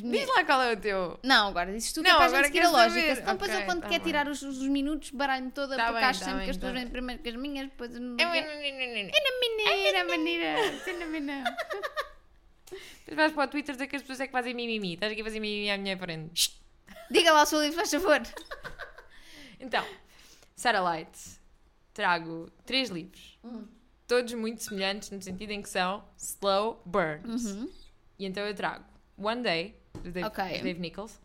minhas.
Diz lá qual é o teu.
Não, agora dizes tu que
Não,
é para a gente seguir a lógica. Então, depois eu,
Ok,
quando
tá
quer
bem.
tirar os, os minutos, baralho-me toda,
Tá
porque
bem,
acho
tá
sempre
bem,
que as
tá
tuas vêm primeiro que as minhas, depois eu não
É,
quero. Maneira, maneira. maneira.
Depois vais para o Twitter dizer que as pessoas é que fazem mimimi. Estás aqui a fazer mimimi à minha frente.
Diga lá o seu livro, faz favor.
Então, Satellite. Trago três livros.
Hum.
Todos muito semelhantes no sentido em que são slow burns.
Uhum.
E então eu trago One Day, de Dave,
Ok.
de Dave Nichols.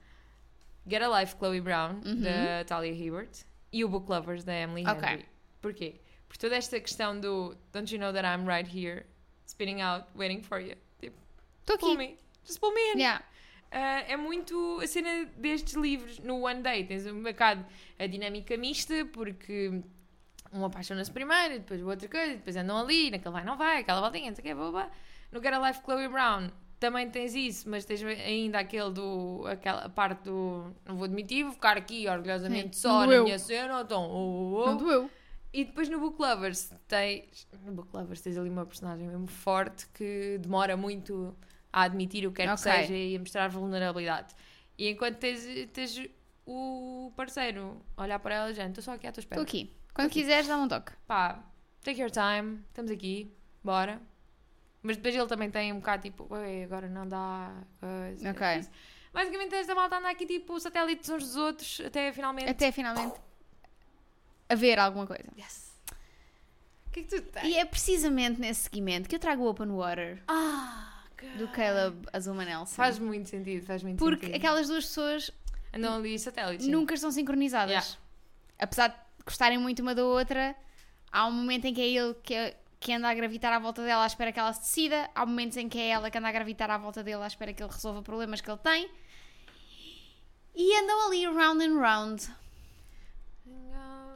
Get a Life, Chloe Brown,
Uhum.
da Talia Hibbert. E o Book Lovers, da Emily. Henry. Porquê? Por toda esta questão do Don't you know that I'm right here, spinning out, waiting for you. Tipo, pull me. Just pull me in.
Yeah.
Ah, é muito a cena destes livros no One Day. Tens um bocado a dinâmica mista, porque um apaixona-se primeiro, depois outra coisa, depois andam ali, naquele vai, não vai, aquela voltinha, não sei o quê, blá, blá. No Get a Life Chloe Brown também tens isso, mas tens ainda aquele do, aquela parte do não vou admitir, vou ficar aqui orgulhosamente
Sim,
só
não
na
eu.
minha cena, então, oh, oh, oh.
Não doeu.
E depois no Book Lovers tens. No Book Lovers tens ali uma personagem mesmo forte que demora muito a admitir o que quer que
Ok.
seja e a mostrar vulnerabilidade. E enquanto tens, tens o parceiro olhar para ela, gente, estou só aqui à tua espera.
Estou aqui. Quando quiseres, dá-me um toque.
Pá, take your time, estamos aqui, bora. Mas depois ele também tem um bocado tipo, "Ué, agora não dá. coisa,
Ok.
isso." Basicamente esta malta anda aqui tipo satélites uns dos outros até finalmente.
Até finalmente haver alguma coisa.
Yes. O que é que tu tens?
E é precisamente nesse seguimento que eu trago o Open Water
Ah,
do Caleb Azuma Nelson.
Faz muito sentido, faz muito
Porque
sentido.
aquelas duas pessoas
Andam ali satélites.
nunca estão sincronizadas.
Yeah.
Apesar de gostarem muito uma da outra, há um momento em que é ele que, é- que anda a gravitar à volta dela à espera que ela se decida, há momentos em que é ela que anda a gravitar à volta dele à espera que ele resolva problemas que ele tem. E andam ali round and round.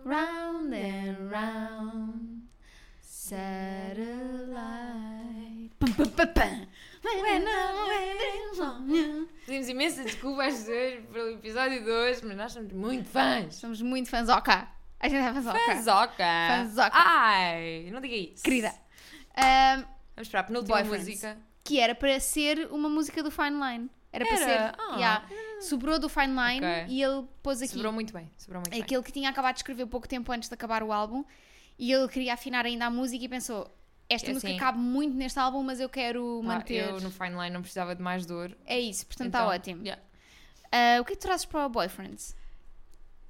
Round and round. Satellite. Pum, pum, pum, pum.
Pedimos imensa desculpa às pessoas pelo episódio 2, mas nós somos muito fãs.
Somos muito fãs Oca. A gente é fãs Oca.
Fãzoca.
Fãzoca.
Ai, não diga isso.
Querida. Ahm,
Vamos para a penúltima música.
que era para ser uma música do Fine Line. Era, para ser.
Ah,
yeah. sobrou do Fine Line
Ok.
e ele pôs aqui
Sobrou muito bem. Sobrou muito bem.
aquele que tinha acabado de escrever pouco tempo antes de acabar o álbum e ele queria afinar ainda a música e pensou esta
É
música
assim.
cabe muito neste álbum mas eu quero manter
eu no Fine Line não precisava de mais dor.
é isso, portanto está
então,
ótimo
yeah.
Ah, o que é que tu trazes para o Boyfriends?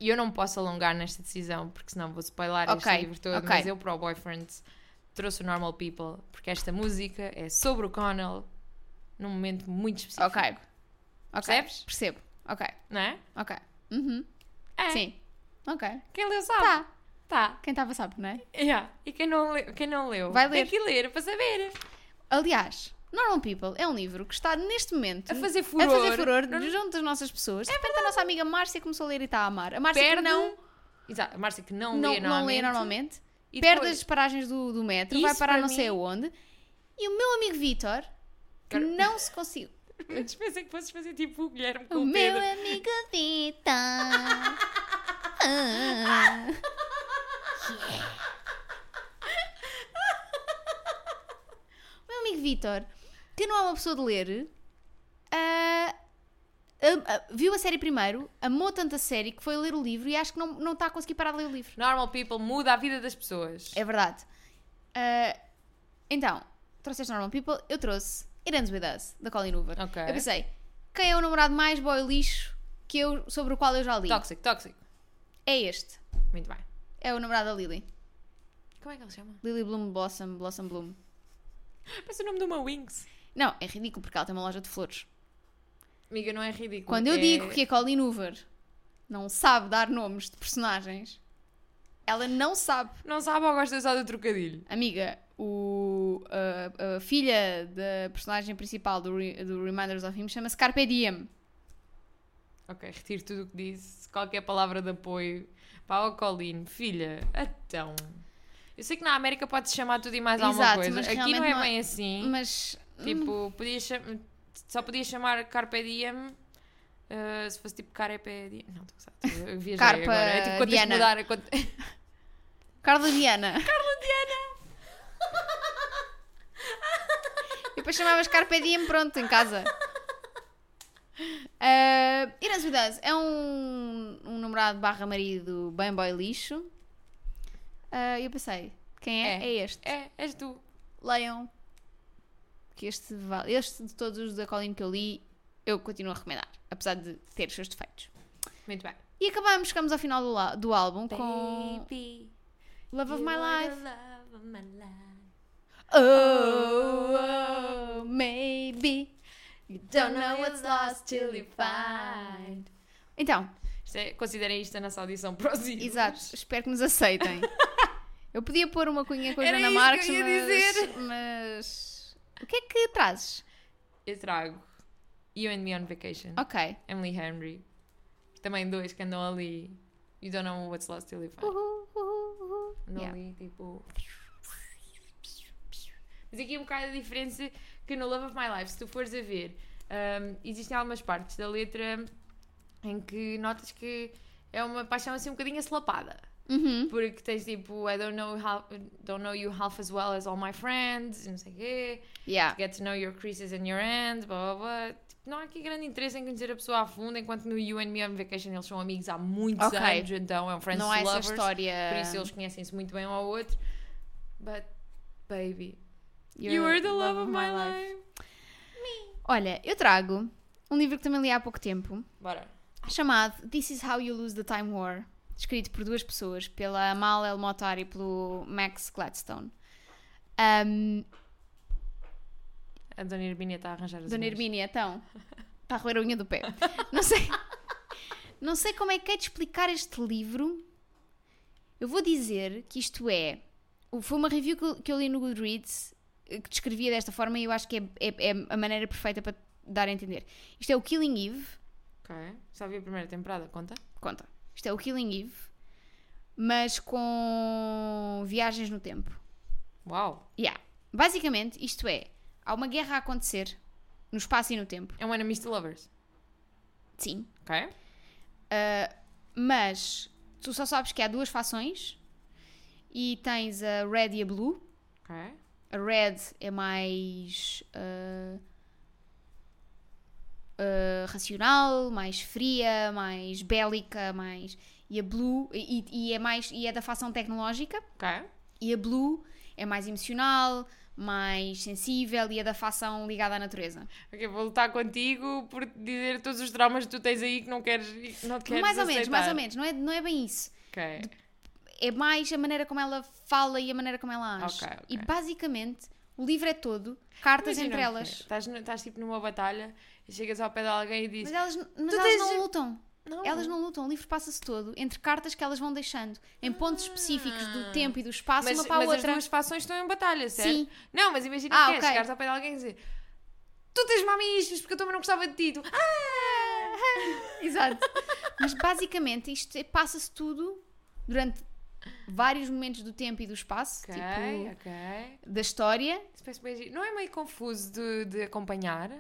E eu não posso alongar nesta decisão, porque senão vou spoiler este
Ok,
livro todo,
ok.
mas eu para o Boyfriends trouxe o Normal People, porque esta música é sobre o Connell num momento muito específico.
ok, ok,
Percebes?
percebo, ok,
Não é?
ok uhum.
É.
sim, ok
Quem leu sabe.
tá,
Tá.
quem estava sabe, não é?
Yeah. E quem não, leu, quem não leu,
Vai
tem
ler.
que ler para saber.
aliás, Normal People é um livro que está neste momento
A fazer furor.
a fazer furor junto das nossas pessoas de repente a nossa amiga Márcia começou a ler e está a amar a Márcia
Perde.
que não,
Exato. A Márcia que não,
não,
lê
não
normalmente.
lê normalmente
E
perde
depois-
as paragens do, do metro,
Isso
vai parar
para
não sei
mim-
aonde. E o meu amigo Vitor, que
Quero-
não se conseguiu.
Antes pensei que fosses fazer tipo o Guilherme com
O
o,
meu
Pedro.
amigo Vitor. Ah. O meu amigo Vitor, que não é uma pessoa de ler, ah, ah, ah, viu a série primeiro, amou tanto a série que foi ler o livro e acho que não, não está a conseguir parar de ler o livro.
Normal People muda a vida das pessoas.
É verdade. Ah, então, trouxeste Normal People, eu trouxe It Ends With Us, da Colin Hoover.
Ok.
Eu pensei, quem é o namorado mais boy lixo que eu, sobre o qual eu já li?
Toxic, toxic.
É este.
Muito bem.
É o namorado da Lily.
Como é que ele se chama?
Lily Bloom Blossom, Blossom Bloom.
Parece o nome de uma Wings.
Não, é ridículo porque ela tem uma loja de flores.
Amiga, não é ridículo.
Quando eu
é...
digo que a Colin Hoover não sabe dar nomes de personagens, ela não sabe.
Não sabe ou gosta só do trocadilho?
Amiga, o, a, a filha da personagem principal do, do Reminders of Him chama-se Carpe Diem.
Ok, retiro tudo o que disse. Qualquer palavra de apoio. Para o Colin, filha, então. Eu sei que na América pode-se chamar tudo e mais alguma
Exato,
coisa.
mas
Aqui não é
não é-
bem assim.
Mas.
Tipo, podia cham- só podia chamar Carpe Diem. uh, se fosse tipo Carpe Diem. Não, estou a Eu viajei
Carpa
agora. É tipo quando
Diana.
mudar.
Carla Diana.
Carla Diana!
E depois chamavas Carpe Diem, pronto, em casa. Uh, Irãs With Us é um, um namorado barra marido bem boy lixo. E eu pensei, quem é?
É.
É, este.
É, és tu.
Leiam. Que este, este de todos os da Colin que eu li, eu continuo a recomendar. Apesar de ter os seus defeitos.
Muito bem.
E acabamos, chegamos ao final do, do álbum com
Baby,
Love of My Life.
love of my life.
Oh, oh, maybe you don't know what's lost till you find. Então,
Isto é- considerem isto a nossa audição para os ídolos.
exato, espero que nos aceitem. Eu podia pôr uma cunha com a
Era
Joana Marques, mas,
dizer.
mas. O que é que trazes?
Eu trago You and Me on Vacation.
Ok.
Emily Henry. Também dois que andam ali. You don't know what's lost till you find. Andam
Yeah.
ali tipo. Mas aqui é um bocado a diferença que no Love of My Life, se tu fores a ver, hum, existem algumas partes da letra em que notas que é uma paixão assim um bocadinho aslapada.
Uhum.
Porque tens tipo, I don't know, how, don't know you half as well as all my friends, não sei o quê.
Yeah.
Get to know your creases and your ends, blá blá blá. Tipo, não há aqui grande interesse em conhecer a pessoa a fundo, enquanto no You and Me on Vacation eles são amigos há muitos
Ok.
anos, então é um friends
Não há
to
essa
lovers.
história.
Por isso eles conhecem-se muito bem um ao outro. But, baby, you are the love of my life.
Olha, eu trago um livro que também li há pouco tempo,
Bora.
chamado This Is How You Lose the Time War, escrito por duas pessoas, pela Amal El Motar e pelo Max Gladstone. Um,
A Dona Hermínia está a arranjar as
Dona. Hermínia, então, está a roer a unha do pé. Não sei, não sei como é que é de explicar este livro. Eu vou dizer que isto é. Foi uma review que eu, que eu li no Goodreads eh, que descrevia desta forma e eu acho que é, é- é a maneira perfeita para dar a entender. Isto é o Killing Eve.
Ok. Só vi a primeira temporada, conta?
Conta. Isto é o Killing Eve, mas com viagens no tempo.
Uau.
Yeah. Basicamente, isto é: há uma guerra a acontecer no espaço e no tempo.
É um Enemies to Lovers.
Sim.
Ok?
Uh, mas tu só sabes que há duas fações e tens a Red e a Blue.
Ok.
A Red é mais uh, uh, racional, mais fria, mais bélica, mais. E a Blue. E, e é mais. E é da facção tecnológica.
Ok.
E a Blue é mais emocional, mais sensível e é da facção ligada à natureza.
Ok, vou lutar contigo por dizer todos os traumas que tu tens aí que não queres. Não queres
mais ou menos,
aceitar.
mais ou menos. Não é, não é bem isso.
Ok.
É mais a maneira como ela fala e a maneira como ela age.
Ok, ok.
E basicamente, o livro é todo cartas
Imagina
entre elas.
Estás, estás tipo numa batalha e chegas ao pé de alguém e
Mas
dizes.
elas, mas elas não lutam.
Não.
Elas não lutam. O livro passa-se todo entre cartas que elas vão deixando em pontos específicos do tempo e do espaço,
Mas,
uma para a
mas as
outra.
duas fações estão em batalha, certo?
Sim.
Não, mas imagina
Ah,
que é, chegares ao pé de alguém e dizer Tu tens mamichos porque eu também não gostava de ti. Tu, ah!
Exato. Mas basicamente isto é- passa-se tudo durante vários momentos do tempo e do espaço,
Ok,
tipo,
ok.
da história.
Não é meio confuso de, de acompanhar?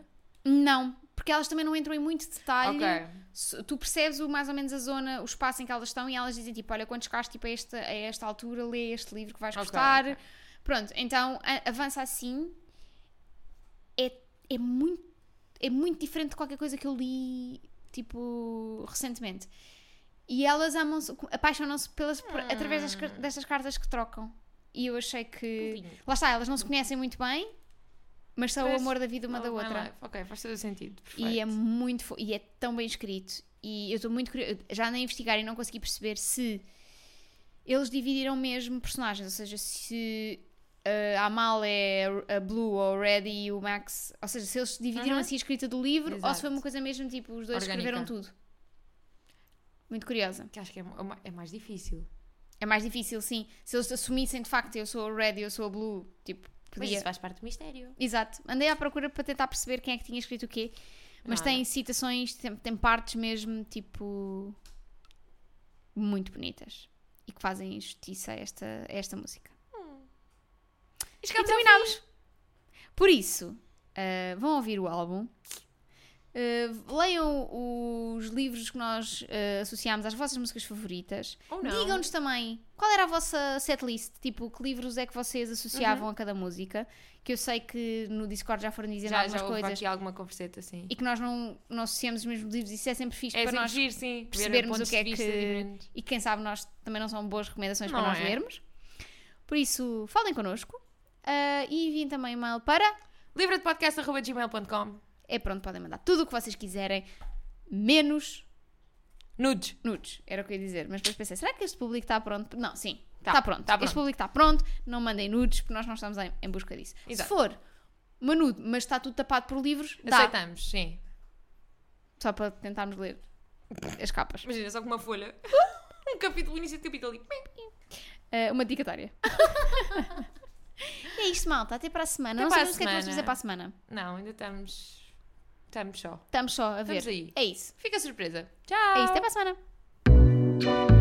Não, porque elas também não entram em muito detalhe.
Ok.
Se- Tu percebes o, mais ou menos a zona, o espaço em que elas estão e elas dizem tipo, olha, quando chegaste tipo, a, esta, a esta altura, lê este livro que vais
Ok,
gostar.
ok.
Pronto, então a- avança assim. É, é, muito, é muito diferente de qualquer coisa que eu li, tipo, recentemente. E elas amam-se, apaixonam-se pelas, por- através das, car- destas cartas que trocam. E eu achei que. Lá está, elas não se conhecem muito bem, mas o
Parece
amor da vida uma
Oh,
da
my
outra.
life. Ok, faz todo o sentido.
E é
Perfeito.
muito fo- e é tão bem escrito. E eu estou muito curiosa. Já andei a investigar e não consegui perceber se eles dividiram mesmo personagens, ou seja, se uh, a Amal é a Blue ou a Red e o Max, ou seja, se eles dividiram
Uhum.
assim a escrita do livro ou se
Exato.
foi uma coisa mesmo tipo os dois
Orgânica.
escreveram tudo. Muito curiosa.
Que acho que é, ma- é mais difícil.
É mais difícil, sim. Se eles assumissem de facto eu sou a Red e eu sou a Blue, tipo,
Mas
podia.
isso faz parte do mistério.
Exato. Andei à procura para tentar perceber quem é que tinha escrito o quê. Mas
Nada.
tem citações, tem, tem partes mesmo, tipo. muito bonitas. E que fazem justiça a esta, a esta música.
E
E
ao
terminamos. Por isso, ah, vão ouvir o álbum. Ah, leiam os livros que nós ah, associámos às vossas músicas favoritas.
Ou não.
Digam-nos também qual era a vossa setlist, tipo, que livros é que vocês associavam a cada música. Que eu sei que no Discord já foram dizendo
Já,
algumas
já houve
coisas
aqui alguma converseta, sim.
e que nós não, não associamos os mesmos livros. Isso é sempre fixe
É
para
sempre
nós
giro, sim.
percebermos o que é que. E quem sabe nós também não são boas recomendações
Não
para nós
é?
lermos. Por isso, falem connosco ah, e enviem também e-mail para.
livradepodcast.gmail.com
É pronto, podem mandar tudo o que vocês quiserem, menos
Nudes.
nudes. Era o que eu ia dizer. Mas depois pensei, será que este público está pronto? Não, sim.
Tá,
Está pronto.
tá
Este
pronto.
público está pronto. Não mandem nudes porque nós não estamos em, em busca disso.
Exato.
Se for uma nude, mas está tudo tapado por livros, dá.
Aceitamos, sim.
Só para tentarmos ler as capas.
Imagina, só com uma folha. um capítulo, início de capítulo ali.
Uh, uma dicatória. é isto, malta. Até para a semana.
Até
não sabemos o que é que vamos fazer para a semana.
Não, ainda estamos. Estamos só.
Estamos só a ver.
Estamos aí.
É isso.
Fica surpresa. Tchau.
É isso. Até para a semana.